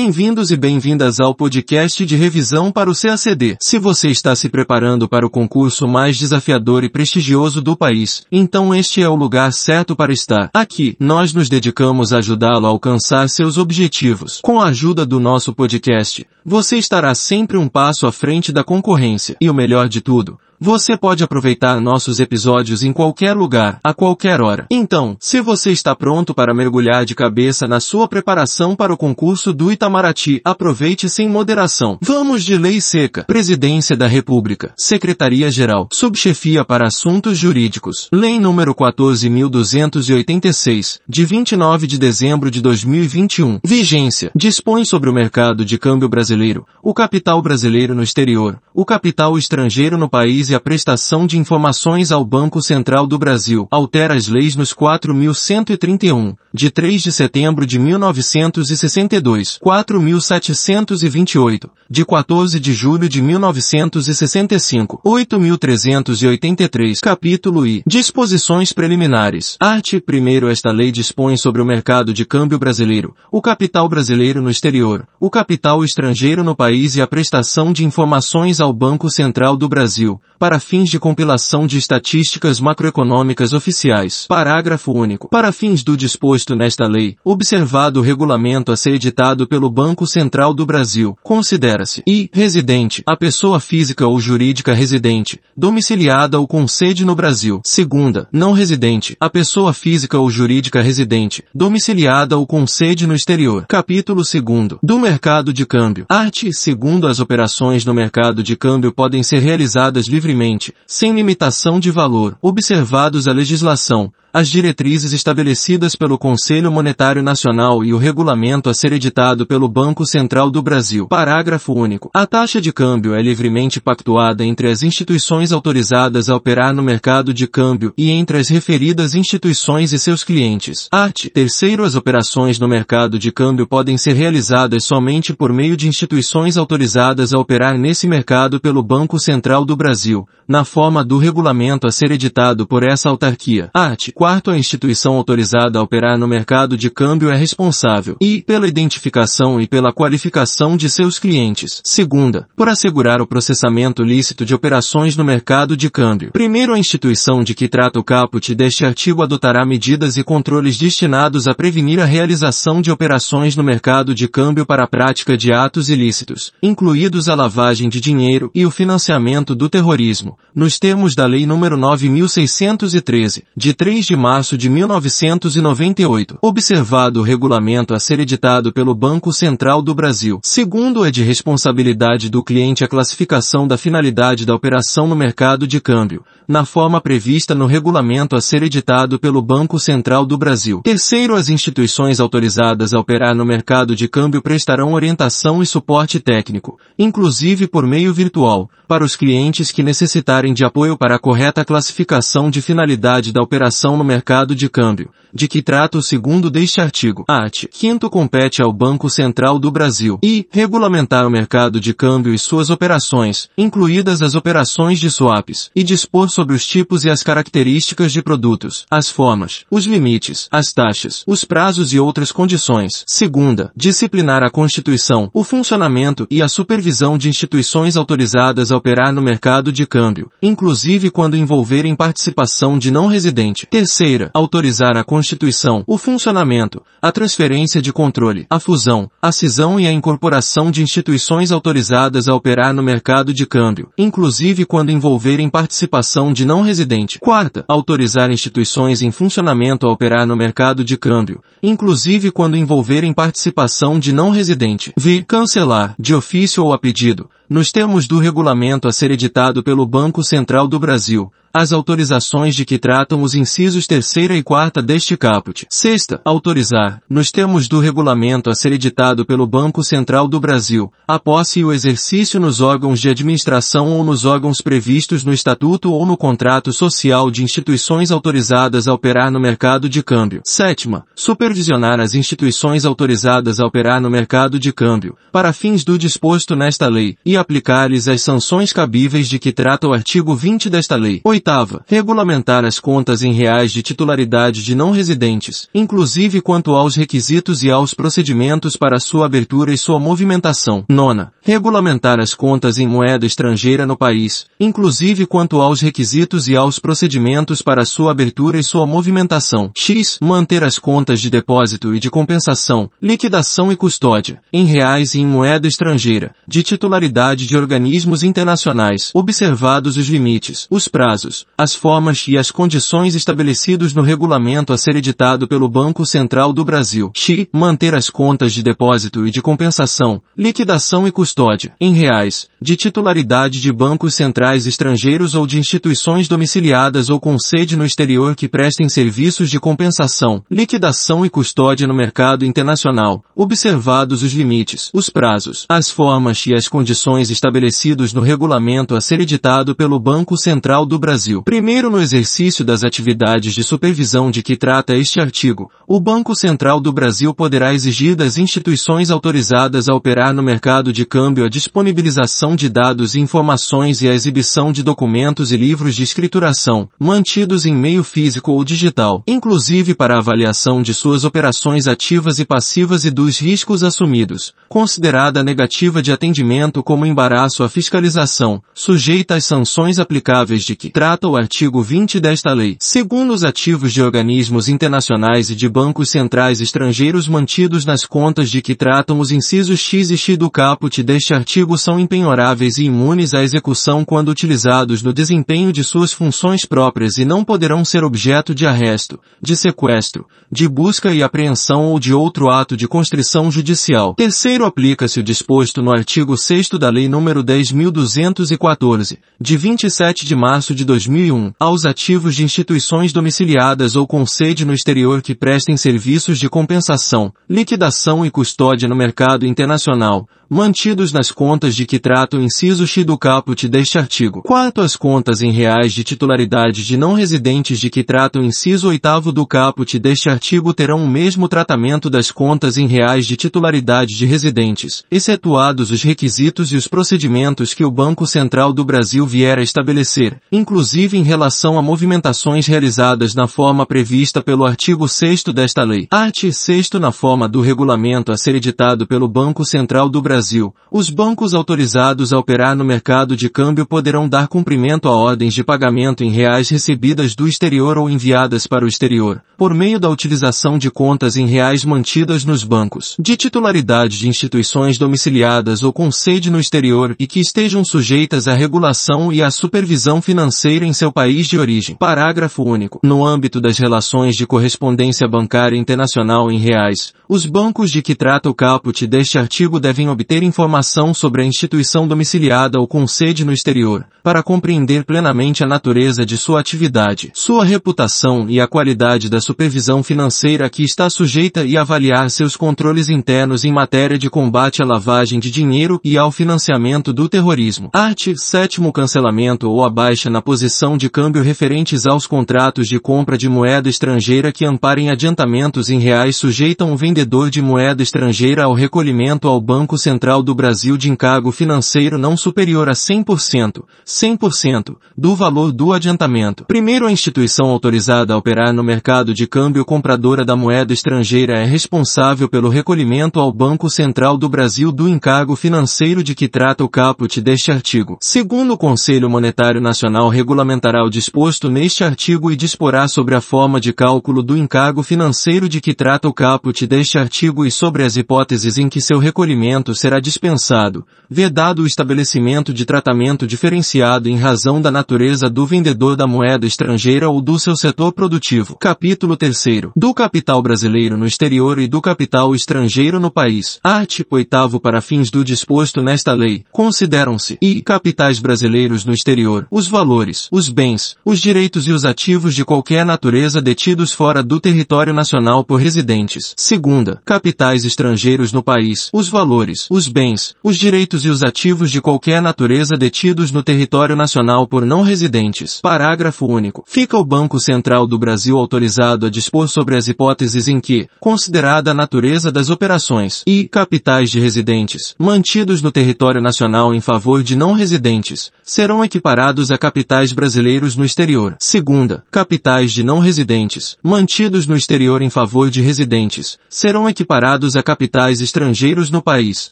Bem-vindos e bem-vindas ao podcast de revisão para o CACD. Se você está se preparando para o concurso mais desafiador e prestigioso do país, então este é o lugar certo para estar. Aqui, nós nos dedicamos a ajudá-lo a alcançar seus objetivos. Com a ajuda do nosso podcast, você estará sempre um passo à frente da concorrência. E o melhor de tudo, você pode aproveitar nossos episódios em qualquer lugar, a qualquer hora. Então, se você está pronto para mergulhar de cabeça na sua preparação para o concurso do Itamaraty, aproveite sem moderação. Vamos de lei seca. Presidência da República. Secretaria-Geral. Subchefia para Assuntos Jurídicos. Lei número 14.286, de 29 de dezembro de 2021. Vigência. Dispõe sobre o mercado de câmbio brasileiro, o capital brasileiro no exterior, o capital estrangeiro no país e a prestação de informações ao Banco Central do Brasil. Altera as leis nos 4.131, de 3 de setembro de 1962, 4.728, de 14 de julho de 1965, 8.383, capítulo I. Disposições preliminares. Art. 1 Esta lei dispõe sobre o mercado de câmbio brasileiro, o capital brasileiro no exterior, o capital estrangeiro no país e a prestação de informações ao Banco Central do Brasil, para fins de compilação de estatísticas macroeconômicas oficiais. Parágrafo único. Para fins do disposto nesta lei, observado o regulamento a ser editado pelo Banco Central do Brasil, considera-se I. Residente, a pessoa física ou jurídica residente, domiciliada ou com sede no Brasil. Segunda, não residente, a pessoa física ou jurídica residente, domiciliada ou com sede no exterior. Capítulo 2 do mercado de câmbio. Arte. Segundo as operações no mercado de câmbio podem ser realizadas livremente livremente, sem limitação de valor, observados a legislação, as diretrizes estabelecidas pelo Conselho Monetário Nacional e o regulamento a ser editado pelo Banco Central do Brasil. Parágrafo único. A taxa de câmbio é livremente pactuada entre as instituições autorizadas a operar no mercado de câmbio e entre as referidas instituições e seus clientes. Art. Terceiro, as operações no mercado de câmbio podem ser realizadas somente por meio de instituições autorizadas a operar nesse mercado pelo Banco Central do Brasil, na forma do regulamento a ser editado por essa autarquia. Art. Quarto, a instituição autorizada a operar no mercado de câmbio é responsável e pela identificação e pela qualificação de seus clientes. Segunda, por assegurar o processamento lícito de operações no mercado de câmbio. Primeiro, a instituição de que trata o caput deste artigo adotará medidas e controles destinados a prevenir a realização de operações no mercado de câmbio para a prática de atos ilícitos, incluídos a lavagem de dinheiro e o financiamento do terrorismo, nos termos da Lei nº 9.613, de 3 de março de 1998, observado o regulamento a ser editado pelo Banco Central do Brasil. Segundo é de responsabilidade do cliente a classificação da finalidade da operação no mercado de câmbio, na forma prevista no regulamento a ser editado pelo Banco Central do Brasil. Terceiro, as instituições autorizadas a operar no mercado de câmbio prestarão orientação e suporte técnico, inclusive por meio virtual, para os clientes que necessitarem de apoio para a correta classificação de finalidade da operação no mercado de câmbio, de que trata o segundo deste artigo. Art. Quinto compete ao Banco Central do Brasil e regulamentar o mercado de câmbio e suas operações, incluídas as operações de swaps, e dispor sobre os tipos e as características de produtos, as formas, os limites, as taxas, os prazos e outras condições. Segunda, disciplinar a Constituição, o funcionamento e a supervisão de instituições autorizadas a operar no mercado de câmbio, inclusive quando envolverem participação de não residente. Terceira, autorizar a Constituição, o funcionamento, a transferência de controle, a fusão, a cisão e a incorporação de instituições autorizadas a operar no mercado de câmbio, inclusive quando envolverem participação de não residente. Quarta, autorizar instituições em funcionamento a operar no mercado de câmbio, inclusive quando envolverem participação de não residente. V. Cancelar, de ofício ou a pedido, nos termos do regulamento a ser editado pelo Banco Central do Brasil, as autorizações de que tratam os incisos terceira e quarta deste caput. Sexta, autorizar, nos termos do regulamento a ser editado pelo Banco Central do Brasil, a posse e o exercício nos órgãos de administração ou nos órgãos previstos no Estatuto ou no contrato social de instituições autorizadas a operar no mercado de câmbio. Sétima, supervisionar as instituições autorizadas a operar no mercado de câmbio, para fins do disposto nesta lei, e aplicar-lhes as sanções cabíveis de que trata o artigo 20 desta lei. Oitava, regulamentar as contas em reais de titularidade de não residentes, inclusive quanto aos requisitos e aos procedimentos para sua abertura e sua movimentação. Nona, regulamentar as contas em moeda estrangeira no país, inclusive quanto aos requisitos e aos procedimentos para sua abertura e sua movimentação. X. Manter as contas de depósito e de compensação, liquidação e custódia, em reais e em moeda estrangeira, de titularidade de organismos internacionais, observados os limites, os prazos, as formas e as condições estabelecidos no regulamento a ser editado pelo Banco Central do Brasil. X. Manter as contas de depósito e de compensação, liquidação e custódia, em reais, de titularidade de bancos centrais estrangeiros ou de instituições domiciliadas ou com sede no exterior que prestem serviços de compensação, liquidação e custódia no mercado internacional, observados os limites, os prazos, as formas e as condições estabelecidos no regulamento a ser editado pelo Banco Central do Brasil. Primeiro no exercício das atividades de supervisão de que trata este artigo, o Banco Central do Brasil poderá exigir das instituições autorizadas a operar no mercado de câmbio a disponibilização de dados e informações e a exibição de documentos e livros de escrituração, mantidos em meio físico ou digital, inclusive para avaliação de suas operações ativas e passivas e dos riscos assumidos, considerada negativa de atendimento como embaraço à fiscalização, sujeita às sanções aplicáveis de que trata o artigo 20 desta lei. Segundo os ativos de organismos internacionais e de bancos centrais estrangeiros mantidos nas contas de que tratam os incisos X e X do caput deste artigo são impenhoráveis e imunes à execução quando utilizados no desempenho de suas funções próprias e não poderão ser objeto de arresto, de sequestro, de busca e apreensão ou de outro ato de constrição judicial. Terceiro aplica-se o disposto no artigo 6 da Lei nº 10.214, de 27 de março de 2001, aos ativos de instituições domiciliadas ou com sede no exterior que prestem serviços de compensação, liquidação e custódia no mercado internacional, mantidos nas contas de que trata o inciso X do caput deste artigo. Quarto, as contas em reais de titularidade de não residentes de que trata o inciso oitavo do caput deste artigo terão o mesmo tratamento das contas em reais de titularidade de residentes, excetuados os requisitos e os procedimentos que o Banco Central do Brasil vier a estabelecer, inclusive em relação a movimentações realizadas na forma prevista pelo artigo 6 desta lei. Art. 6 na forma do regulamento a ser editado pelo Banco Central do Brasil Brasil, os bancos autorizados a operar no mercado de câmbio poderão dar cumprimento a ordens de pagamento em reais recebidas do exterior ou enviadas para o exterior, por meio da utilização de contas em reais mantidas nos bancos, de titularidade de instituições domiciliadas ou com sede no exterior e que estejam sujeitas à regulação e à supervisão financeira em seu país de origem. Parágrafo único. No âmbito das relações de correspondência bancária internacional em reais, os bancos de que trata o caput deste artigo devem obter obter informação sobre a instituição domiciliada ou com sede no exterior, para compreender plenamente a natureza de sua atividade, sua reputação e a qualidade da supervisão financeira que está sujeita e avaliar seus controles internos em matéria de combate à lavagem de dinheiro e ao financiamento do terrorismo. Art. 7 Cancelamento ou a baixa na posição de câmbio referentes aos contratos de compra de moeda estrangeira que amparem adiantamentos em reais sujeitam o vendedor de moeda estrangeira ao recolhimento ao Banco Central do Brasil de encargo financeiro não superior a 100%, 100% do valor do adiantamento. Primeiro a instituição autorizada a operar no mercado de câmbio compradora da moeda estrangeira é responsável pelo recolhimento ao Banco Central do Brasil do encargo financeiro de que trata o caput deste artigo. Segundo o Conselho Monetário Nacional regulamentará o disposto neste artigo e disporá sobre a forma de cálculo do encargo financeiro de que trata o caput deste artigo e sobre as hipóteses em que seu recolhimento será dispensado, vedado o estabelecimento de tratamento diferenciado em razão da natureza do vendedor da moeda estrangeira ou do seu setor produtivo. Capítulo 3 do capital brasileiro no exterior e do capital estrangeiro no país. Art. 8 para fins do disposto nesta lei, consideram-se e capitais brasileiros no exterior, os valores, os bens, os direitos e os ativos de qualquer natureza detidos fora do território nacional por residentes. Segunda, capitais estrangeiros no país, os valores, os bens, os direitos e os ativos de qualquer natureza detidos no território território nacional por não residentes. Parágrafo único. Fica o Banco Central do Brasil autorizado a dispor sobre as hipóteses em que, considerada a natureza das operações e capitais de residentes mantidos no território nacional em favor de não residentes, serão equiparados a capitais brasileiros no exterior. Segunda, capitais de não residentes mantidos no exterior em favor de residentes serão equiparados a capitais estrangeiros no país.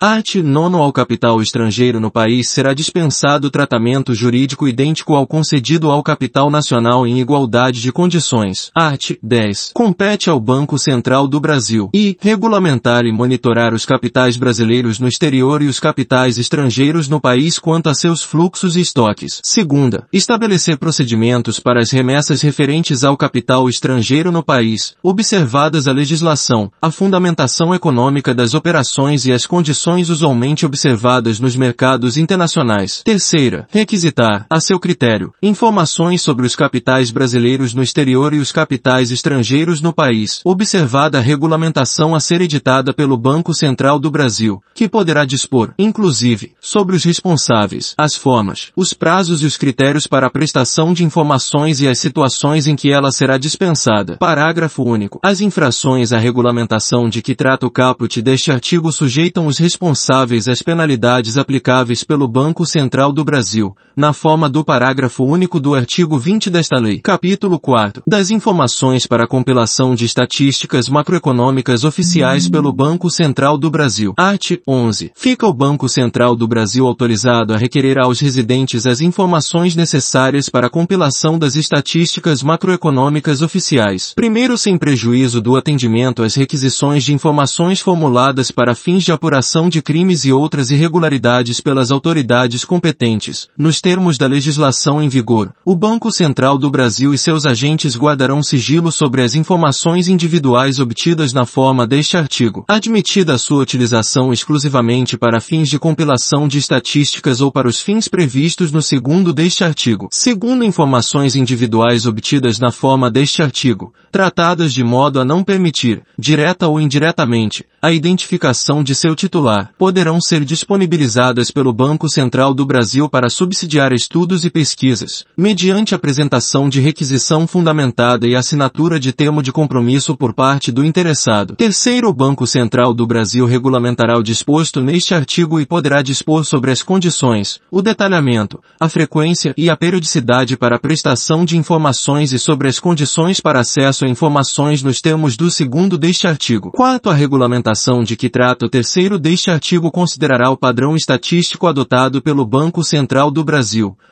Art. Nono ao capital estrangeiro no país será dispensado tratamento jurídico idêntico ao concedido ao capital nacional em igualdade de condições. Art. 10. Compete ao Banco Central do Brasil e regulamentar e monitorar os capitais brasileiros no exterior e os capitais estrangeiros no país quanto a seus fluxos e estoques. Segunda. Estabelecer procedimentos para as remessas referentes ao capital estrangeiro no país, observadas a legislação, a fundamentação econômica das operações e as condições usualmente observadas nos mercados internacionais. Terceira, requisitar, a seu critério, informações sobre os capitais brasileiros no exterior e os capitais estrangeiros no país, observada a regulamentação a ser editada pelo Banco Central do Brasil, que poderá dispor, inclusive, sobre os responsáveis, as formas, os prazos e os critérios para a prestação de informações e as situações em que ela será dispensada. Parágrafo único. As infrações à regulamentação de que trata o caput deste artigo sujeitam os responsáveis às penalidades aplicáveis pelo Banco Central do Brasil, na forma do parágrafo único do artigo 20 desta lei. Capítulo 4. Das informações para a compilação de estatísticas macroeconômicas oficiais pelo Banco Central do Brasil. Art. 11. Fica o Banco Central do Brasil autorizado a requerer aos residentes as informações necessárias para a compilação das estatísticas macroeconômicas oficiais. Primeiro sem prejuízo do atendimento às requisições de informações formuladas para fins de apuração de crimes e outras irregularidades pelas autoridades competentes, nos termos da legislação em vigor. O Banco Central do Brasil e seus agentes guardarão sigilo sobre as informações individuais obtidas na forma deste artigo, admitida a sua utilização exclusivamente para fins de compilação de estatísticas ou para os fins previstos no segundo deste artigo. Segundo informações individuais obtidas na forma deste artigo, tratadas de modo a não permitir, direta ou indiretamente, a identificação de seu titular, poderão ser disponibilizadas pelo Banco Central do Brasil para subsidiar estudos e pesquisas, mediante apresentação de requisição fundamentada e assinatura de termo de compromisso por parte do interessado. Terceiro, o Banco Central do Brasil regulamentará o disposto neste artigo e poderá dispor sobre as condições, o detalhamento, a frequência e a periodicidade para a prestação de informações e sobre as condições para acesso a informações nos termos do segundo deste artigo. Quarto, a regulamentação de que trata o terceiro deste artigo considerará o padrão estatístico adotado pelo Banco Central do Brasil,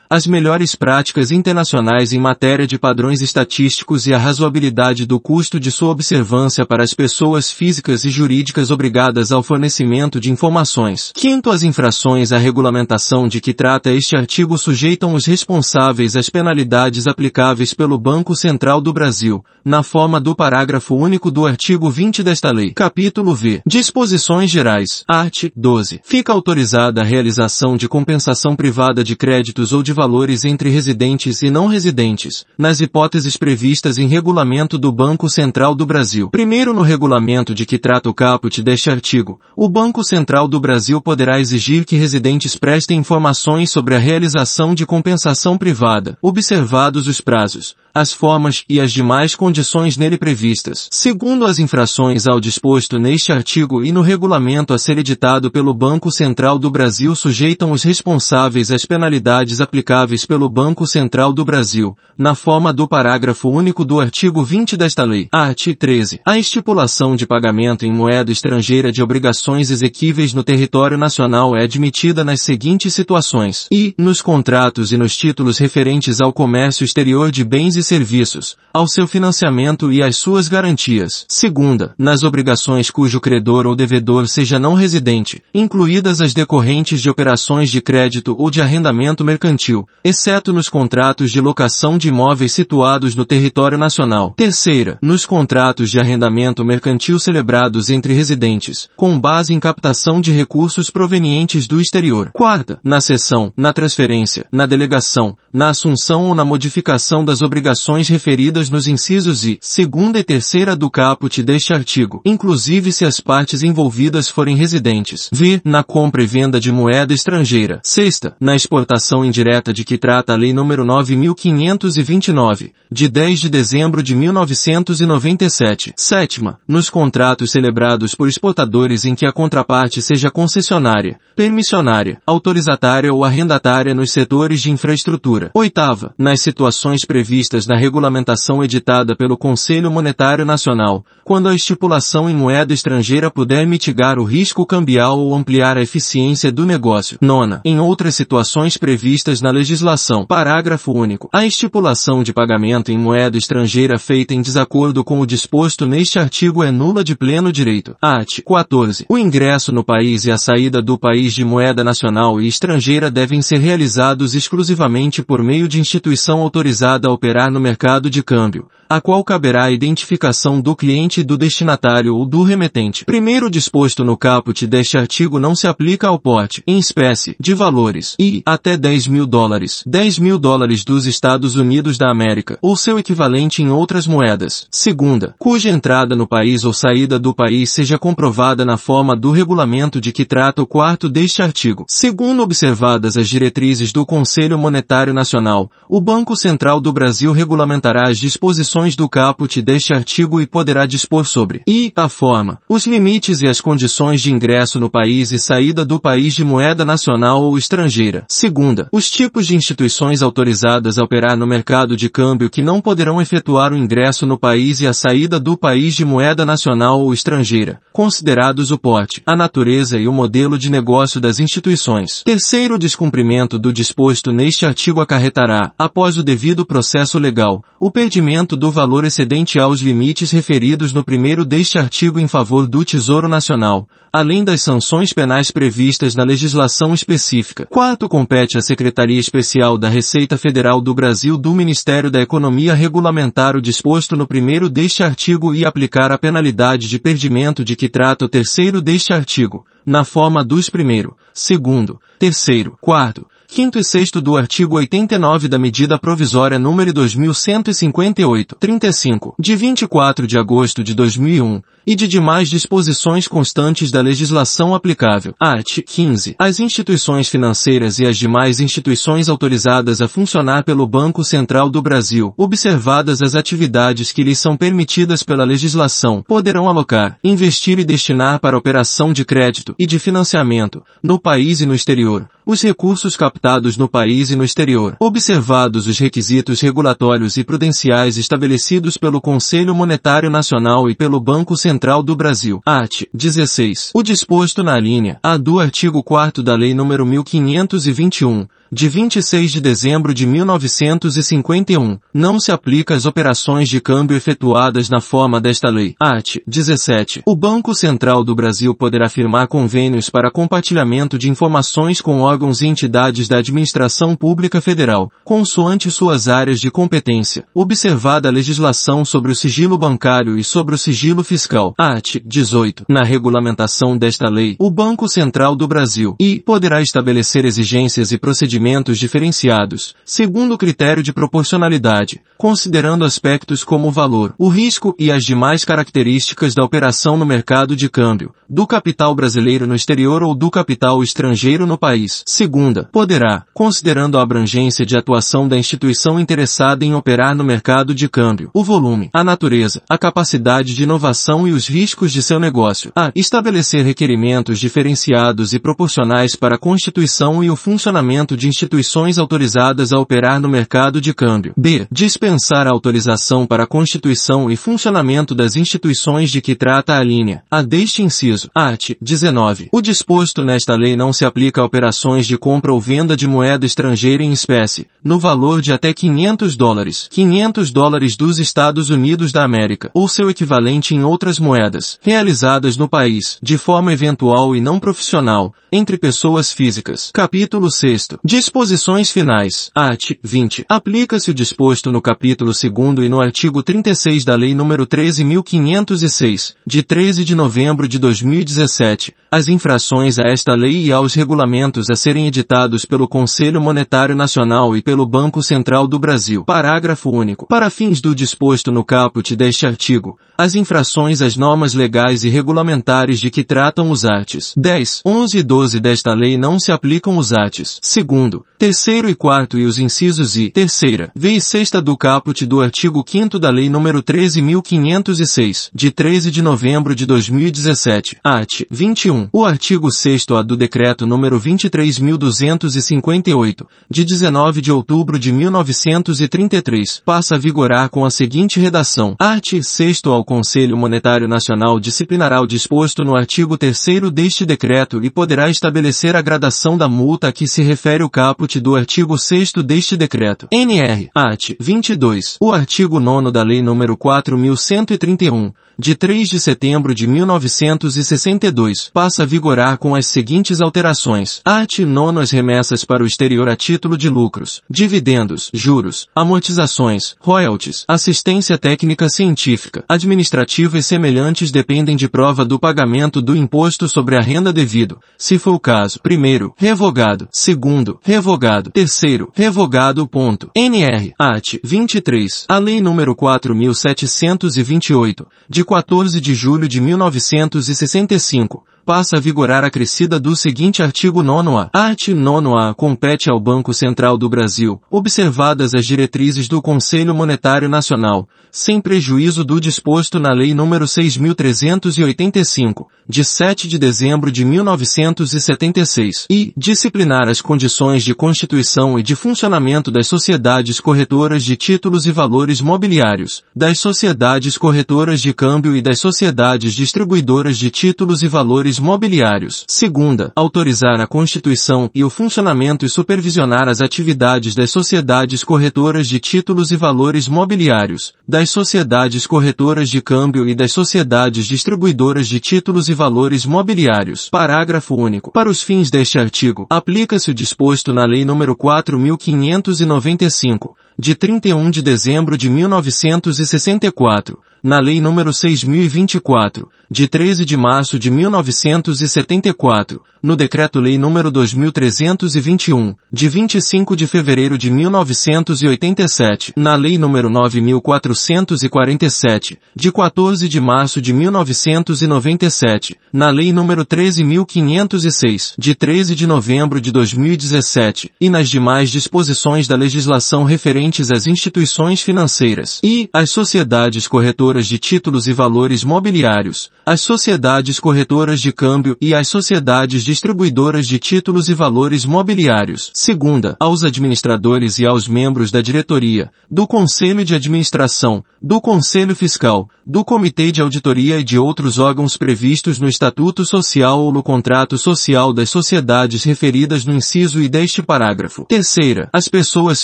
as melhores práticas internacionais em matéria de padrões estatísticos e a razoabilidade do custo de sua observância para as pessoas físicas e jurídicas obrigadas ao fornecimento de informações. Quinto, as infrações à regulamentação de que trata este artigo sujeitam os responsáveis às penalidades aplicáveis pelo Banco Central do Brasil, na forma do parágrafo único do artigo 20 desta lei. Capítulo V. Disposições Gerais. Art. 12. Fica autorizada a realização de compensação privada de créditos ou de valores entre residentes e não residentes, nas hipóteses previstas em regulamento do Banco Central do Brasil. Primeiro no regulamento de que trata o caput deste artigo, o Banco Central do Brasil poderá exigir que residentes prestem informações sobre a realização de compensação privada, observados os prazos, as formas e as demais condições nele previstas. Segundo as infrações ao disposto neste artigo e no regulamento a ser editado pelo Banco Central do Brasil sujeitam os responsáveis às penalidades aplicáveis pelo Banco Central do Brasil, na forma do parágrafo único do artigo 20 desta lei. Art. 13. A estipulação de pagamento em moeda estrangeira de obrigações exequíveis no território nacional é admitida nas seguintes situações. E, nos contratos e nos títulos referentes ao comércio exterior de bens e serviços, ao seu financiamento e às suas garantias. Segunda, nas obrigações cujo credor ou devedor seja não residente, incluídas as decorrentes de operações de crédito ou de arrendamento mercantil, exceto nos contratos de locação de imóveis situados no território nacional. Terceira, nos contratos de arrendamento mercantil celebrados entre residentes, com base em captação de recursos provenientes do exterior. Quarta, na cessão, na transferência, na delegação, na assunção ou na modificação das obrigações operações referidas nos incisos I, segunda e terceira do caput deste artigo, inclusive se as partes envolvidas forem residentes. V. Na compra e venda de moeda estrangeira. Sexta. Na exportação indireta de que trata a Lei nº 9.529, de 10 de dezembro de 1997. Sétima. Nos contratos celebrados por exportadores em que a contraparte seja concessionária, permissionária, autorizatária ou arrendatária nos setores de infraestrutura. Oitava. Nas situações previstas na regulamentação editada pelo Conselho Monetário Nacional, quando a estipulação em moeda estrangeira puder mitigar o risco cambial ou ampliar a eficiência do negócio. Nona. Em outras situações previstas na legislação. Parágrafo único. A estipulação de pagamento em moeda estrangeira feita em desacordo com o disposto neste artigo é nula de pleno direito. Art. 14. O ingresso no país e a saída do país de moeda nacional e estrangeira devem ser realizados exclusivamente por meio de instituição autorizada a operar no mercado de câmbio, a qual caberá a identificação do cliente do destinatário ou do remetente. Primeiro disposto no caput deste artigo não se aplica ao porte, em espécie, de valores, e, até 10 mil dólares, 10 mil dólares dos Estados Unidos da América, ou seu equivalente em outras moedas. Segunda, cuja entrada no país ou saída do país seja comprovada na forma do regulamento de que trata o quarto deste artigo. Segundo observadas as diretrizes do Conselho Monetário Nacional, o Banco Central do Brasil regulamentará as disposições do caput deste artigo e poderá dispor sobre e a forma, os limites e as condições de ingresso no país e saída do país de moeda nacional ou estrangeira. Segunda, os tipos de instituições autorizadas a operar no mercado de câmbio que não poderão efetuar o ingresso no país e a saída do país de moeda nacional ou estrangeira, considerados o porte, a natureza e o modelo de negócio das instituições. Terceiro, o descumprimento do disposto neste artigo acarretará, após o devido processo legal, o perdimento do valor excedente aos limites referidos no primeiro deste artigo em favor do Tesouro Nacional, além das sanções penais previstas na legislação específica. Quarto, compete à Secretaria Especial da Receita Federal do Brasil do Ministério da Economia regulamentar o disposto no primeiro deste artigo e aplicar a penalidade de perdimento de que trata o terceiro deste artigo, na forma dos primeiro, segundo, terceiro, quarto, quinto e sexto do artigo 89 da medida provisória número 2158, 35, de 24 de agosto de 2001, e de demais disposições constantes da legislação aplicável. Art. 15. As instituições financeiras e as demais instituições autorizadas a funcionar pelo Banco Central do Brasil, observadas as atividades que lhes são permitidas pela legislação, poderão alocar, investir e destinar para operação de crédito e de financiamento, no país e no exterior, os recursos captados no país e no exterior, observados os requisitos regulatórios e prudenciais estabelecidos pelo Conselho Monetário Nacional e pelo Banco Central do Brasil. Art. 16. O disposto na linha A do artigo 4 da Lei nº 1521, de 26 de dezembro de 1951, não se aplica às operações de câmbio efetuadas na forma desta lei. Art. 17. O Banco Central do Brasil poderá firmar convênios para compartilhamento de informações com órgãos e entidades da administração pública federal, consoante suas áreas de competência, observada a legislação sobre o sigilo bancário e sobre o sigilo fiscal. Art. 18. Na regulamentação desta lei, o Banco Central do Brasil e poderá estabelecer exigências e procedimentos procedimentos diferenciados, segundo o critério de proporcionalidade, considerando aspectos como o valor, o risco e as demais características da operação no mercado de câmbio, do capital brasileiro no exterior ou do capital estrangeiro no país. Segunda, poderá, considerando a abrangência de atuação da instituição interessada em operar no mercado de câmbio, o volume, a natureza, a capacidade de inovação e os riscos de seu negócio, a estabelecer requerimentos diferenciados e proporcionais para a constituição e o funcionamento de de instituições autorizadas a operar no mercado de câmbio. B. Dispensar a autorização para a constituição e funcionamento das instituições de que trata a linha. A deste inciso. Art. 19. O disposto nesta lei não se aplica a operações de compra ou venda de moeda estrangeira em espécie, no valor de até 500 dólares, 500 dólares dos Estados Unidos da América, ou seu equivalente em outras moedas, realizadas no país, de forma eventual e não profissional, entre pessoas físicas. Capítulo 6. Disposições finais. Art. 20. Aplica-se o disposto no capítulo 2 e no artigo 36 da Lei nº 13.506, de 13 de novembro de 2017, as infrações a esta lei e aos regulamentos a serem editados pelo Conselho Monetário Nacional e pelo Banco Central do Brasil. Parágrafo único. Para fins do disposto no caput deste artigo, as infrações às normas legais e regulamentares de que tratam os artes 10, 11 e 12 desta lei não se aplicam os artes. Segundo, terceiro e quarto e os incisos I, terceira, V e sexta do caput do artigo 5 da Lei nº 13.506, de 13 de novembro de 2017, art. 21. O artigo 6 A do Decreto nº 23.258, de 19 de outubro de 1933, passa a vigorar com a seguinte redação. Art. 6 ao Conselho Monetário Nacional disciplinará o disposto no artigo 3 deste decreto e poderá estabelecer a gradação da multa a que se refere o caput do artigo 6 deste decreto. NR. Art. 22. O artigo 9 da Lei nº 4.131, de 3 de setembro de 1962, passa a vigorar com as seguintes alterações. Art. 9 as remessas para o exterior a título de lucros, dividendos, juros, amortizações, royalties, assistência técnica científica, administrativa e semelhantes dependem de prova do pagamento do imposto sobre a renda devido, se for o caso. Primeiro, revogado. Segundo, revogado. Terceiro, revogado. Ponto. NR. Art. 23. A Lei nº 4.728, de 14 de julho de 1965, passa a vigorar acrescida do seguinte artigo 9A. Art. 9A compete ao Banco Central do Brasil, observadas as diretrizes do Conselho Monetário Nacional, sem prejuízo do disposto na Lei nº 6.385, de 7 de dezembro de 1976, e disciplinar as condições de constituição e de funcionamento das sociedades corretoras de títulos e valores mobiliários, das sociedades corretoras de câmbio e das sociedades distribuidoras de títulos e valores mobiliários. Segunda, autorizar a constituição e o funcionamento e supervisionar as atividades das sociedades corretoras de títulos e valores mobiliários, das sociedades corretoras de câmbio e das sociedades distribuidoras de títulos e valores mobiliários. Parágrafo único. Para os fins deste artigo, aplica-se o disposto na Lei nº 4.595, de 31 de dezembro de 1964, na Lei nº 6.024, de 13 de março de 1974, no Decreto-Lei nº 2.321, de 25 de fevereiro de 1987, na Lei nº 9.447, de 14 de março de 1997, na Lei nº 13.506, de 13 de novembro de 2017, e nas demais disposições da legislação referentes às instituições financeiras e às sociedades corretoras de títulos e valores mobiliários, às sociedades corretoras de câmbio e às sociedades distribuidoras de títulos e valores mobiliários. Segunda, aos administradores e aos membros da diretoria, do Conselho de Administração, do Conselho Fiscal, do Comitê de Auditoria e de outros órgãos previstos no Estatuto Social ou no Contrato Social das sociedades referidas no inciso I deste parágrafo. Terceira, as pessoas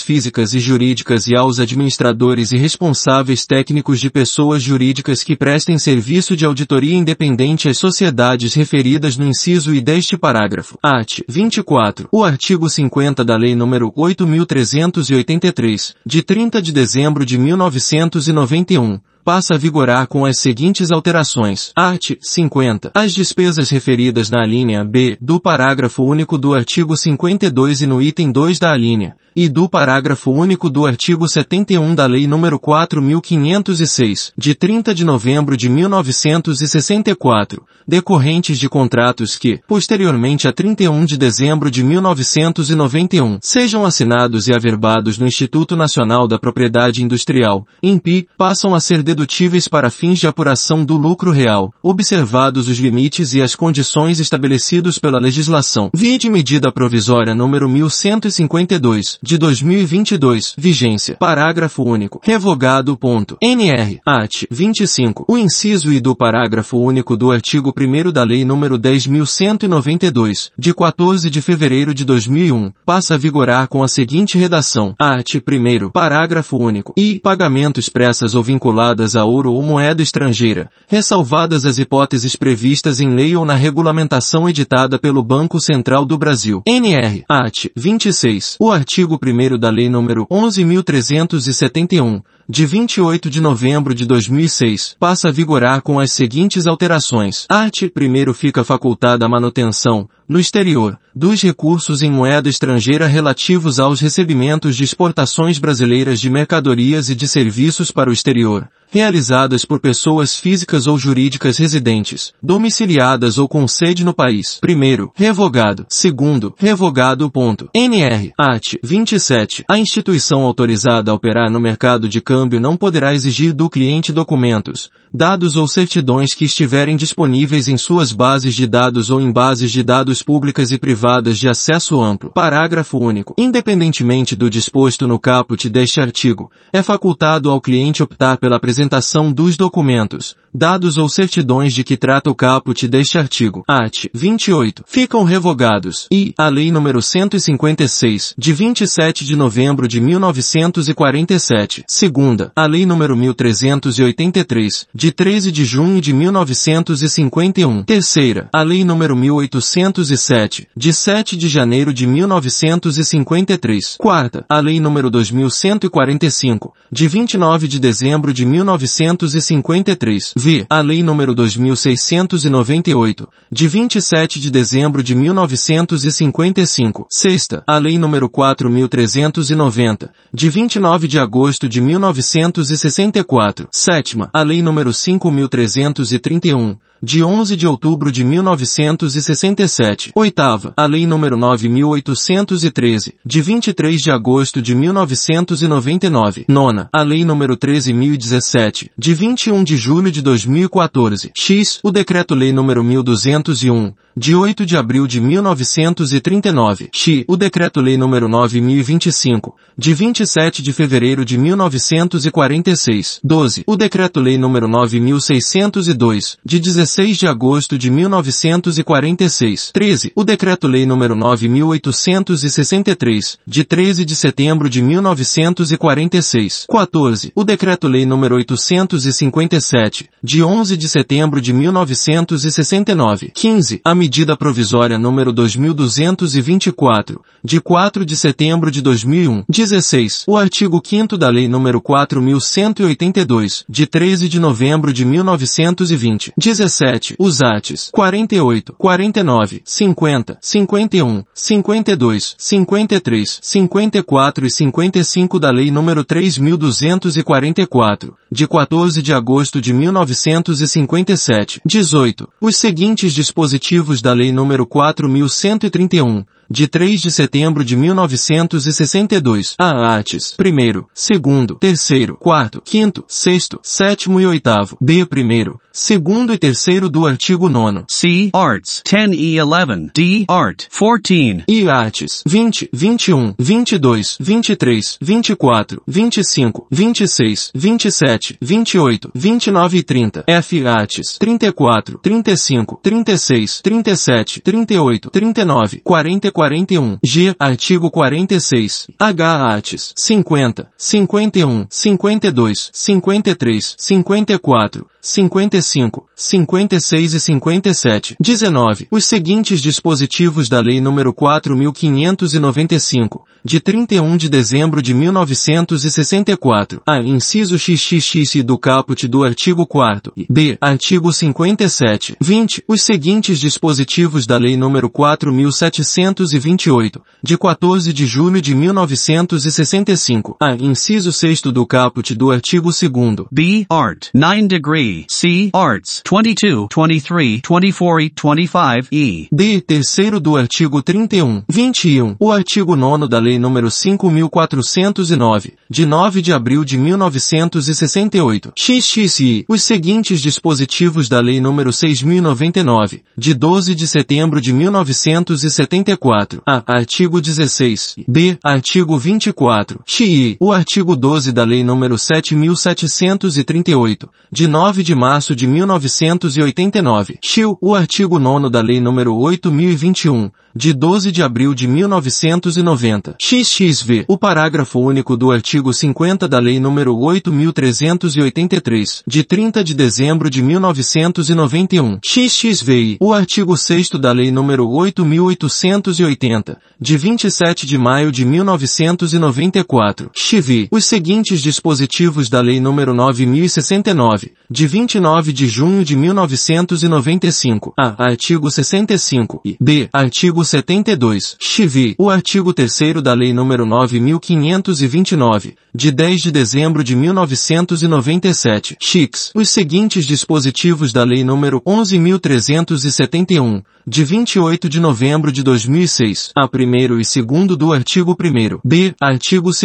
físicas e jurídicas e aos administradores e responsáveis técnicos de pessoas jurídicas que prestem serviço de auditoria independente às sociedades referidas no inciso I deste parágrafo. Art. 24. O artigo 50 da Lei nº 8.383, de 30 de dezembro de 1991, passa a vigorar com as seguintes alterações. Art. 50. As despesas referidas na alínea B do parágrafo único do artigo 52 e no item 2 da alínea e do parágrafo único do artigo 71 da Lei nº 4.506, de 30 de novembro de 1964, decorrentes de contratos que, posteriormente a 31 de dezembro de 1991, sejam assinados e averbados no Instituto Nacional da Propriedade Industrial, INPI, passam a ser dedutíveis para fins de apuração do lucro real, observados os limites e as condições estabelecidos pela legislação. Vide medida provisória número 1152, de 2022, vigência. Parágrafo único. Revogado. Ponto. NR. Art. 25. O inciso I do parágrafo único do artigo 1 da Lei nº 10.192, de 14 de fevereiro de 2001, passa a vigorar com a seguinte redação. Art. 1. Parágrafo único. E pagamento expressas ou vinculadas associadas a ouro ou moeda estrangeira, ressalvadas as hipóteses previstas em lei ou na regulamentação editada pelo Banco Central do Brasil. NR, AT, 26. O artigo 1 da Lei nº 11.371, de 28 de novembro de 2006, passa a vigorar com as seguintes alterações. Art. 1 fica facultada a manutenção, no exterior, dos recursos em moeda estrangeira relativos aos recebimentos de exportações brasileiras de mercadorias e de serviços para o exterior, realizadas por pessoas físicas ou jurídicas residentes, domiciliadas ou com sede no país. Primeiro, revogado. Segundo, revogado. Ponto. NR. Art. 27. A instituição autorizada a operar no mercado de câmbio não poderá exigir do cliente documentos, dados ou certidões que estiverem disponíveis em suas bases de dados ou em bases de dados públicas e privadas de acesso amplo. Parágrafo único. Independentemente do disposto no caput deste artigo, é facultado ao cliente optar pela apresentação dos documentos, dados ou certidões de que trata o caput deste artigo. Art. 28. Ficam revogados. E, a Lei nº 156, de 27 de novembro de 1947. Segunda, a Lei nº 1383, de 13 de junho de 1951. Terceira, a Lei nº 1807, de 7 de janeiro de 1953. Quarta, a Lei nº 2145, de 29 de dezembro de 1953. V. A Lei nº 2698, de 27 de dezembro de 1955. Sexta. A Lei nº 4390, de 29 de agosto de 1964. Sétima. A Lei nº 5331, de 11 de outubro de 1967. Oitava, a Lei nº 9.813, de 23 de agosto de 1999. Nona, a Lei nº 13.017, de 21 de julho de 2014. X, o Decreto-Lei nº 1.201, de 8 de abril de 1939. X, o Decreto-Lei nº 9.025, de 27 de fevereiro de 1946. 12, o Decreto-Lei nº 9.602, de 17 16 de agosto de 1946. 13. O Decreto-Lei nº 9863, de 13 de setembro de 1946. 14. O Decreto-Lei nº 857, de 11 de setembro de 1969. 15. A Medida Provisória nº 2224, de 4 de setembro de 2001. 16. O artigo 5 da Lei nº 4182, de 13 de novembro de 1920. 17. 17. Os ates 48, 49, 50, 51, 52, 53, 54 e 55 da Lei nº 3.244, de 14 de agosto de 1957. 18. Os seguintes dispositivos da Lei nº 4.131, de 3 de setembro de 1962, a artes, primeiro, segundo, terceiro, quarto, quinto, sexto, sétimo e oitavo, b. Primeiro, segundo e terceiro do artigo 9 C. Arts. 10 e 11 D. Art. 14 e artes. 20, 21, 22, 23, 24, 25, 26, 27, 28, 29 e 30 F. Artes. 34, 35, 36, 37, 38, 39, 40 41. G. Artigo 46. H. Artes. 50, 51, 52, 53, 54, 55, 56 e 57. 19. Os seguintes dispositivos da Lei nº 4.595, de 31 de dezembro de 1964. A. Inciso XXX do caput do artigo 4 B. Artigo 57. 20. Os seguintes dispositivos da Lei nº 4.728, de 14 de julho de 1965. A. Inciso 6 do caput do artigo 2 B. Art. 9 degree. C. Arts 22, 23, 24 e 25 e D. Terceiro do artigo 31, 21. O artigo 9 da Lei nº 5.409, de 9 de abril de 1968. XXI. Os seguintes dispositivos da Lei nº 6.099, de 12 de setembro de 1974. A. Artigo 16. B. Artigo 24. XI. O artigo 12 da Lei nº 7.738, de 9 9 de março de 1989. Xiu, o artigo 9 da Lei nº 8021, de 12 de abril de 1990. XXV. O parágrafo único do artigo 50 da Lei nº 8.383, de 30 de dezembro de 1991. XXVI. O artigo 6 da Lei nº 8.880, de 27 de maio de 1994. XV. Os seguintes dispositivos da Lei nº 9.069, de 29 de junho de 1995. A. Artigo 65. E. B. Artigo 72. XV. O artigo 3 da Lei nº 9.529, de 10 de dezembro de 1997. X. Os seguintes dispositivos da Lei nº 11.371, de 28 de novembro de 2006. A. Primeiro e segundo do artigo 1 B. Artigo 2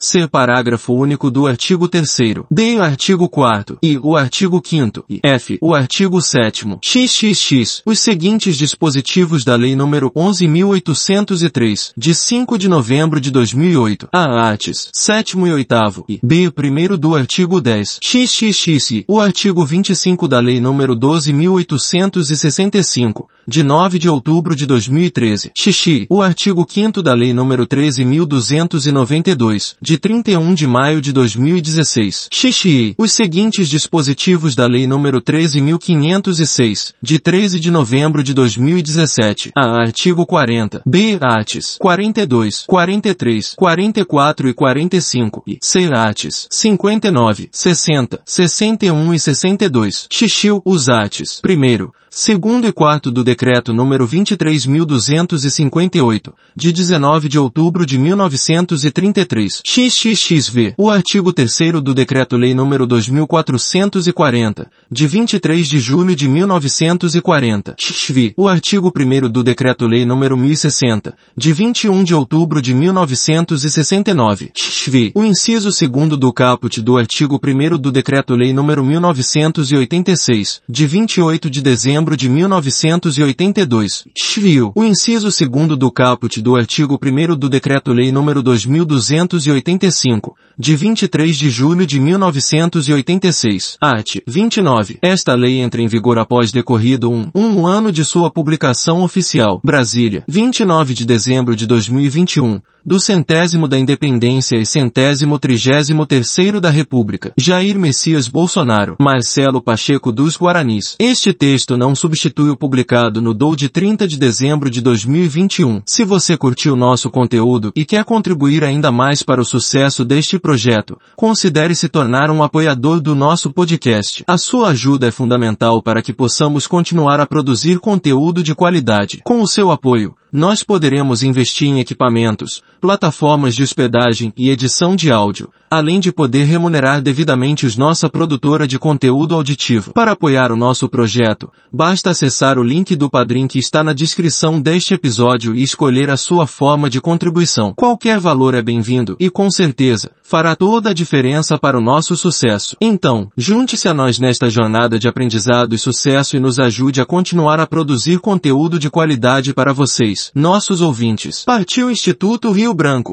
C. Parágrafo único do artigo 3 D. Artigo 4 e o artigo 5 e F. O artigo 7 XXX. Os seguintes dispositivos da Lei nº 11.803, de 5 de novembro de 2008. A. Artes. 7 e 8 e B. Primeiro do artigo 10. XXX. O artigo 25 da Lei nº 12.865, de 9 de outubro de 2013. Xixi. O artigo 5 da Lei nº 13.292, de 31 de maio de 2016. Xixi. Os seguintes dispositivos da Lei nº 13.506, de 13 de novembro de 2017. A. Artigo 40. B. Artes. 42, 43, 44 e 45. E. C. Artes. 59, 60, 61 e 62. Xixiu. Os artes. Primeiro, segundo e quarto do Decreto número 23.258, de 19 de outubro de 1933. XXXV. O artigo 3 do Decreto-Lei número 2440, de 23 de julho de 1940. XV. O artigo 1 do Decreto-Lei número 1060, de 21 de outubro de 1969. XV. O inciso 2 do caput do artigo 1 do Decreto-Lei número 1986, de 28 de dezembro de 1982. Schwil. O inciso 2 do caput do artigo 1 do Decreto-Lei nº 2285, de 23 de julho de 1986. Art. 29. Esta lei entra em vigor após decorrido um, um ano de sua publicação oficial. Brasília. 29 de dezembro de 2021 do centésimo da independência e centésimo trigésimo terceiro da República. Jair Messias Bolsonaro. Marcelo Pacheco dos Guaranis. Este texto não substitui o publicado no DOU de 30 de dezembro de 2021. Se você curtiu nosso conteúdo e quer contribuir ainda mais para o sucesso deste projeto, considere se tornar um apoiador do nosso podcast. A sua ajuda é fundamental para que possamos continuar a produzir conteúdo de qualidade. Com o seu apoio, nós poderemos investir em equipamentos, plataformas de hospedagem e edição de áudio, além de poder remunerar devidamente os nossa produtora de conteúdo auditivo. Para apoiar o nosso projeto, basta acessar o link do Padrim que está na descrição deste episódio e escolher a sua forma de contribuição. Qualquer valor é bem-vindo e com certeza fará toda a diferença para o nosso sucesso. Então, junte-se a nós nesta jornada de aprendizado e sucesso e nos ajude a continuar a produzir conteúdo de qualidade para vocês, nossos ouvintes. Partiu Instituto Rio Branco.